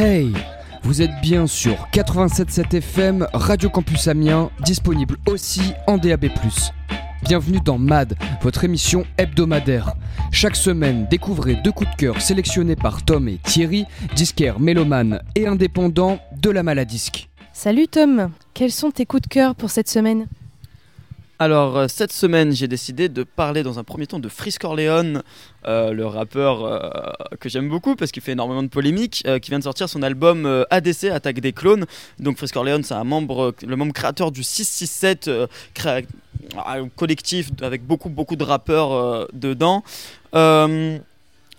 Hey Vous êtes bien sur 87.7 FM, Radio Campus Amiens, disponible aussi en DAB+. Bienvenue dans MAD, votre émission hebdomadaire. Chaque semaine, découvrez deux coups de cœur sélectionnés par Tom et Thierry, disquaires mélomanes et indépendants de la maladisque. Salut Tom, quels sont tes coups de cœur pour cette semaine? Alors, euh, cette semaine, j'ai décidé de parler dans un premier temps de Frisk Orleans, euh, le rappeur euh, que j'aime beaucoup parce qu'il fait énormément de polémiques, qui vient de sortir son album ADC, Attaque des clones. Donc, Frisk Orleans, c'est un membre, le membre créateur du 667, un collectif avec beaucoup, beaucoup de rappeurs dedans.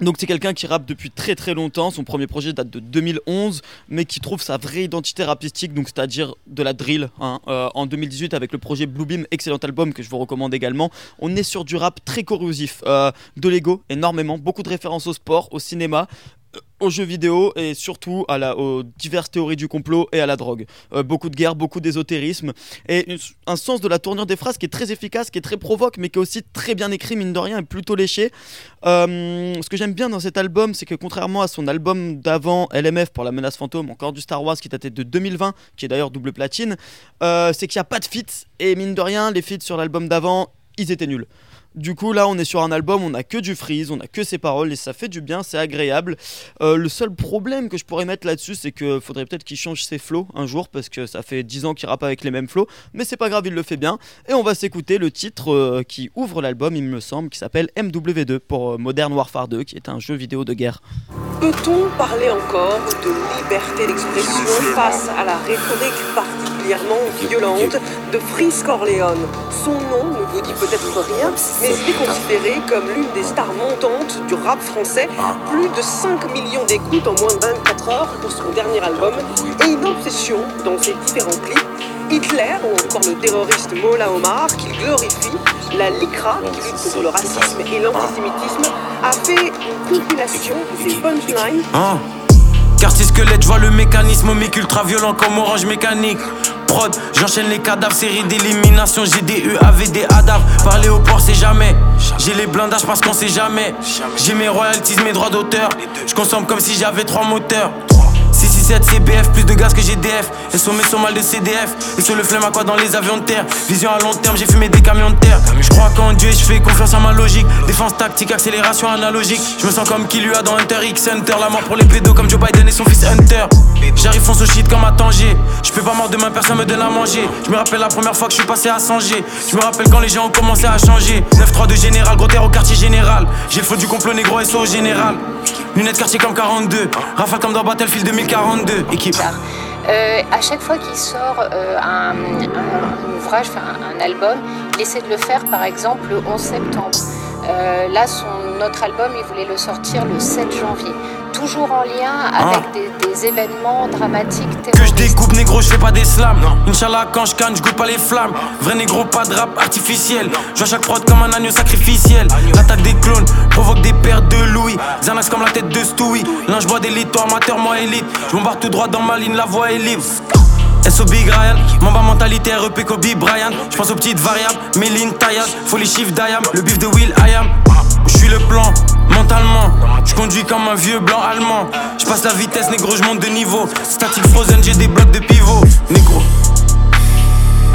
Donc c'est quelqu'un qui rappe depuis très très longtemps, son premier projet date de 2011, mais qui trouve sa vraie identité rapistique, donc c'est-à-dire de la drill. Hein. Euh, en 2018 avec le projet Bluebeam, excellent album que je vous recommande également, on est sur du rap très corrosif, euh, de l'ego énormément, beaucoup de références au sport, au cinéma, aux jeux vidéo et surtout à la, aux diverses théories du complot et à la drogue. Euh, beaucoup de guerre, beaucoup d'ésotérisme et un sens de la tournure des phrases qui est très efficace, qui est très provoque, mais qui est aussi très bien écrit, mine de rien, et plutôt léché. Euh, ce que j'aime bien dans cet album, c'est que contrairement à son album d'avant, LMF pour la menace fantôme, encore du Star Wars qui datait de 2020, qui est d'ailleurs double platine, euh, c'est qu'il n'y a pas de feats et mine de rien, les feats sur l'album d'avant, ils étaient nuls. Du coup, là, on est sur un album, on a que du freeze, on a que ses paroles et ça fait du bien, c'est agréable. Euh, le seul problème que je pourrais mettre là-dessus, c'est qu'il faudrait peut-être qu'il change ses flows un jour parce que ça fait 10 ans qu'il rappe avec les mêmes flows, mais c'est pas grave, il le fait bien. Et on va s'écouter le titre euh, qui ouvre l'album, il me semble, qui s'appelle MW2 pour euh, Modern Warfare 2, qui est un jeu vidéo de guerre. Peut-on parler encore de liberté d'expression face à la rhétorique particulièrement violente de Frisk Corleone Son nom ne vous dit peut-être rien, mais est considéré comme l'une des stars montantes du rap français. Plus de 5 millions d'écoutes en moins de 24 heures pour son dernier album et une obsession dans ses différents clips. Hitler ou encore le terroriste Mola Omar qu'il glorifie, la LICRA qui lutte contre le racisme et l'antisémitisme a fait une compilation de ses punchlines. Hein? Quartier squelette, je vois le mécanisme mic ultra violent comme orange mécanique. J'enchaîne les cadavres, série d'élimination, j'ai des U, AVD, ADAV. Parler au port, c'est jamais. J'ai les blindages parce qu'on sait jamais. J'ai mes royalties, mes droits d'auteur. Je consomme comme si j'avais trois moteurs. 667 CBF, plus de gaz que GDF. Et sur mes sont mal de CDF. Et sur le flemme à quoi dans les avions de terre? Vision à long terme, j'ai fumé des camions de terre. Je crois fais confiance à ma logique. Défense tactique, accélération analogique. Je me sens comme qui dans Hunter X Hunter. La mort pour les pédos comme Joe Biden et son fils Hunter. J'arrive fonce au shit comme à Tanger. Je peux pas mort demain, personne me donne à manger. Je me rappelle la première fois que je suis passé à Sanger. Je me rappelle quand les gens ont commencé à changer. 9-3 de général, gros terre au quartier général. J'ai le faux du complot négro SO au général. Lunettes quartier comme 42. Rafale comme dans Battlefield 2042. Équipe. Euh, à chaque fois qu'il sort euh, un, ouvrage, un, album, il essaie de le faire par exemple le 11 septembre. Euh, là, son notre album, il voulait le sortir le 7 janvier. Toujours en lien avec ah. des, événements dramatiques Que je découpe, négro, je fais pas des slams. Inch'Allah, quand je canne, je goûte pas les flammes. Vrai négro, pas de rap artificiel. Je vois chaque prod comme un agneau sacrificiel. L'attaque des clones provoque des pertes de Louis. Xanax comme la tête de Stewie. L'un, je bois d'élite, toi amateur, moi élite. Je m'embarque tout droit dans ma ligne, la voix est libre. SOB Ryan, Mamba mentalité REP Kobe Bryant. Je pense aux petites variables, Méline, Tayat, faut les chiffres d'Ayam, le bif de Will I am. Je suis le plan, mentalement. Je conduis comme un vieux blanc allemand. Je passe la vitesse, négro, je monte de niveau. Static frozen, j'ai des blocs de pivot, négro.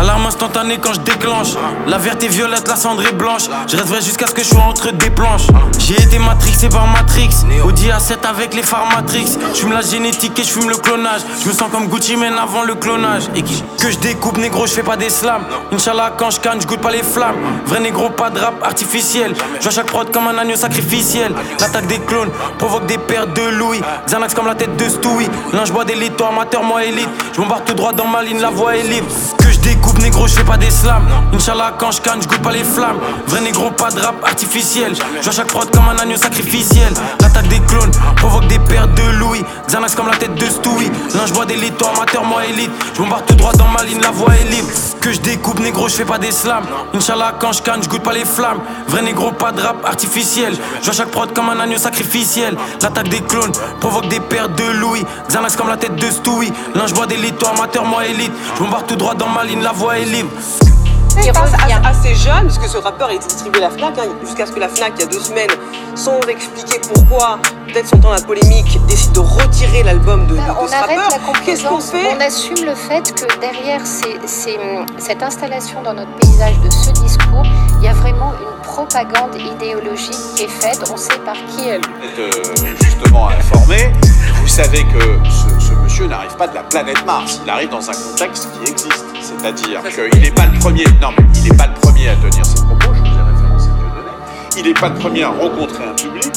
Alarme instantanée quand je déclenche. La verte est violette, la cendre est blanche. Je reste vrai jusqu'à ce que je sois entre des planches. J'ai été matrixé par Matrix. Audi A7 avec les phares Matrix. Je la génétique et je fume le clonage. Je me sens comme Gucci Mane avant le clonage. Et que je découpe, négro, je fais pas des slams. Inch'Allah, quand je canne, je pas les flammes. Vrai négro, pas de rap artificiel. Je vois chaque prod comme un agneau sacrificiel. L'attaque des clones provoque des pertes de Louis. Xanax comme la tête de Stewie. L'un, je bois des litres, amateur, moi élite. Je m'embarque tout droit dans ma ligne, la voix est libre. Je découpe, négro, je fais pas des slams. Inch'Allah, quand je canne, je goûte pas les flammes. Vrai négro, pas de rap artificiel. Je chaque prod comme un agneau sacrificiel. L'attaque des clones provoque des pertes de Louis. Xanax comme la tête de Stewie. L'un, je bois des litres, amateur, moi élite. Je m'embarque tout droit dans ma ligne, la voix est libre. Que je découpe, négro, je fais pas des slams. Inch'Allah, quand je canne, je goûte pas les flammes. Vrai négro, pas de rap artificiel. Je chaque prod comme un agneau sacrificiel. L'attaque des clones provoque des pertes de Louis. Xanax comme la tête de Stewie. L'un, je bois des litres, amateur, moi élite. Je m'embarque tout droit dans ma ligne, la voix est libre. Il passe revient. as- assez jeune, puisque ce rappeur est distribué à la FNAC, hein, jusqu'à ce que la FNAC, il y a deux semaines, sans expliquer pourquoi, peut-être son temps la polémique, décide de retirer l'album de, de- de on ce arrête rappeur. la Qu'est-ce qu'on complaisance. fait On assume le fait que derrière ces- ces, cette installation dans notre paysage de ce discours, il y a vraiment une propagande idéologique qui est faite. On sait par qui elle. Vous êtes euh, justement informé, vous savez que ce, ce monsieur n'arrive pas de la planète Mars, il arrive dans un contexte qui existe. C'est-à-dire qu'il n'est pas le premier, non mais il n'est pas le premier à tenir ses propos, je vous ai référencé Dieudonné, il n'est pas le premier à rencontrer un public.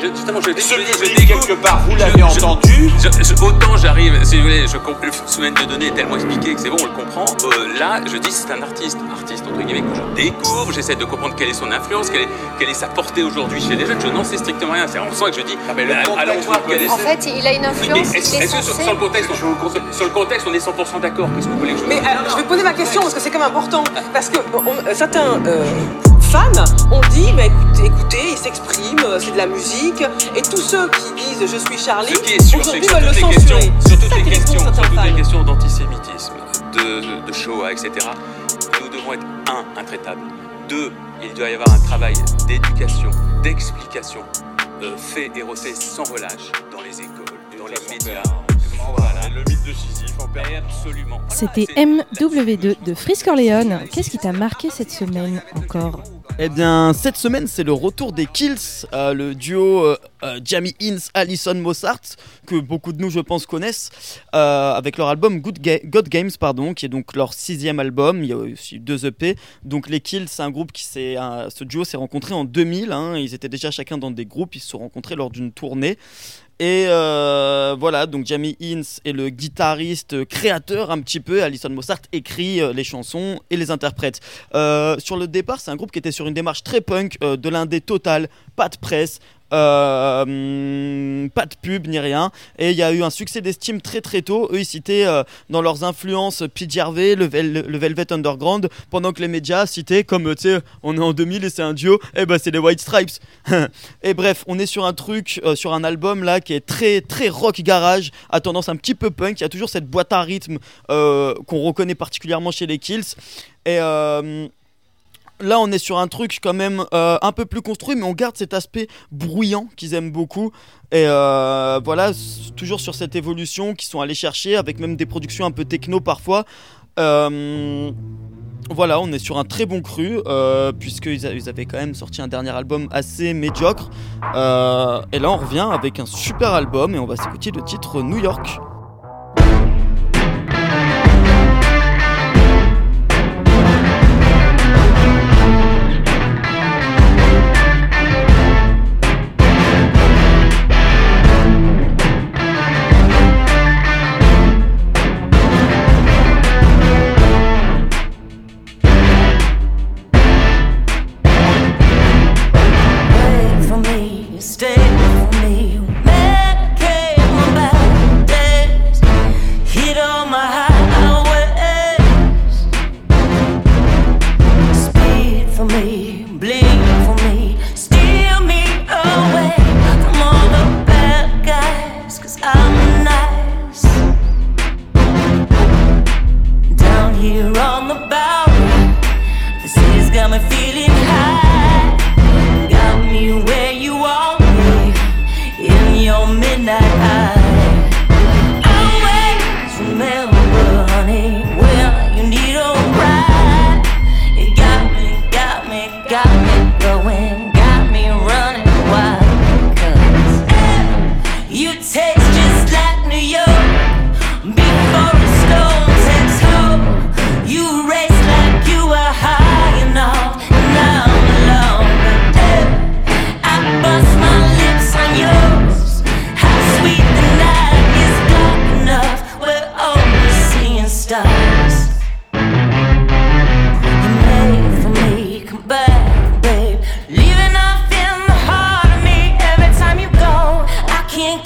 Je- Justement, je, Ce je- je public, découvre- quelque part, vous l'avez entendu, je- je- autant j'arrive, si vous voulez, je comprends le semaine de données est tellement expliqué que c'est bon, on le comprend. Euh, là, je dis c'est un artiste, artiste entre guillemets que je découvre, j'essaie de comprendre quelle est son influence, quelle est, quelle est sa portée aujourd'hui chez les jeunes. Je n'en sais strictement rien. C'est en soi que je dis, Ah, mais le contexte, voir quelle est. En fait, il a une influence. est-ce est est-ce que sur, le contexte, on, sur le contexte, on est 100% d'accord Qu'est-ce que vous voulez que je Mais alors, je vais poser ma question parce que c'est quand même important. Parce que bon, on- euh, certains euh, fans ont dit bah, écoutez, écoutez, il s'exprime, euh, c'est de la musique. Et tous ceux qui disent je suis Charlie, Ce qui est sûr, c'est aujourd'hui que sur veulent le toutes les questions, censurer. sur C'est toutes ça les qui questions, répond sur certains toutes les questions d'antisémitisme, de, de Shoah, etc., nous devons être un, intraitables. Deux, il doit y avoir un travail d'éducation, d'explication, euh, fait et refait sans relâche dans les écoles, dans les médias. Voilà. le mythe de Sisyphe en Et Absolument. Voilà, C'était c'est- MW2 de Frisk Orléans. Qu'est-ce qui t'a marqué cette semaine encore Eh bien, cette semaine, c'est le retour des Kills, euh, le duo euh, euh, Jamie Hinz, Alison Mossart, que beaucoup de nous, je pense, connaissent, euh, avec leur album Good Ga- God Games, pardon, qui est donc leur sixième album. Il y a aussi deux EP. Donc, les Kills, c'est un groupe qui s'est, ce duo s'est rencontré en 2000. hein. ils étaient déjà chacun dans des groupes. Ils se sont rencontrés lors d'une tournée. Et euh, voilà, donc Jamie Hinz est le guitariste euh, créateur un petit peu. Alison Mossart écrit euh, les chansons et les interprète. Sur le départ, c'est un groupe qui était sur une démarche très punk, de l'indé total, pas de presse. Euh, pas de pub ni rien et il y a eu un succès d'estime très très tôt eux ils citaient euh, dans leurs influences Pete Gervais le, Vel- le Velvet Underground pendant que les médias citaient comme euh, tu sais on est en 2000 et c'est un duo et ben c'est les White Stripes et bref, on est sur un truc, sur un album là qui est très très rock garage, à tendance un petit peu punk. Il y a toujours cette boîte à rythme qu'on reconnaît particulièrement chez les Kills. Et là, on est sur un truc quand même euh, un peu plus construit, mais on garde cet aspect bruyant qu'ils aiment beaucoup. Et euh, voilà, toujours sur cette évolution qu'ils sont allés chercher, avec même des productions un peu techno parfois. Euh, voilà, on est sur un très bon cru, puisqu'ils ils avaient quand même sorti un dernier album assez médiocre. Et là, on revient avec un super album, et on va s'écouter le titre New York.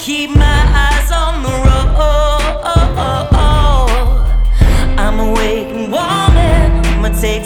Keep my eyes on the road. I'm awake and warming. I'ma take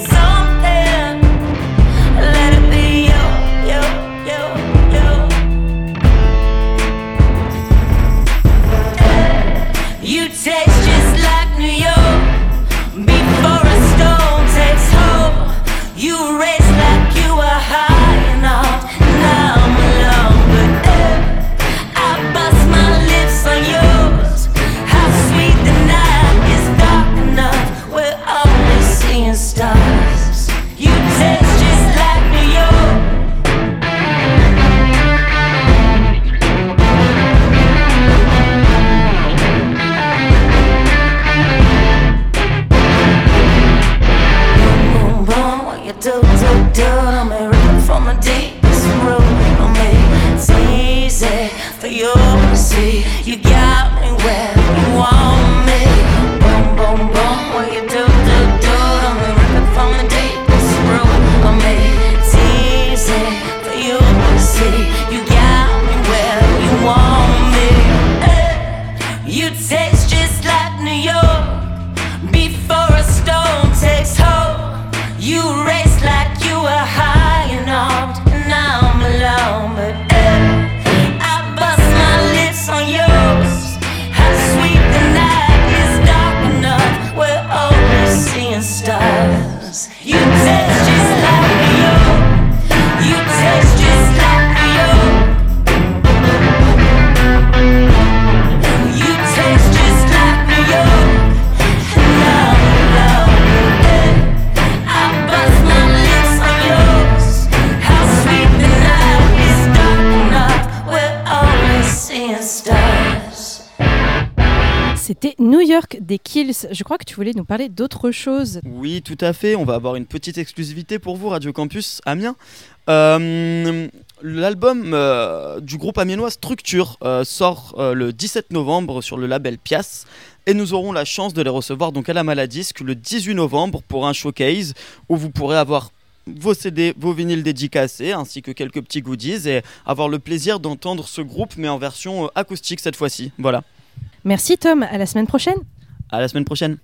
New York des Kills. Je crois que tu voulais nous parler d'autre chose. Oui, tout à fait. On va avoir une petite exclusivité pour vous, Radio Campus Amiens. Euh, L'album euh, du groupe amiénois Structure euh, sort le 17 novembre sur le label Pias et nous aurons la chance de les recevoir donc à la Maladisque le 18 novembre pour un showcase où vous pourrez avoir vos CD, vos vinyles dédicacés ainsi que quelques petits goodies et avoir le plaisir d'entendre ce groupe mais en version acoustique cette fois-ci. Voilà. Merci Tom, à la semaine prochaine. À la semaine prochaine.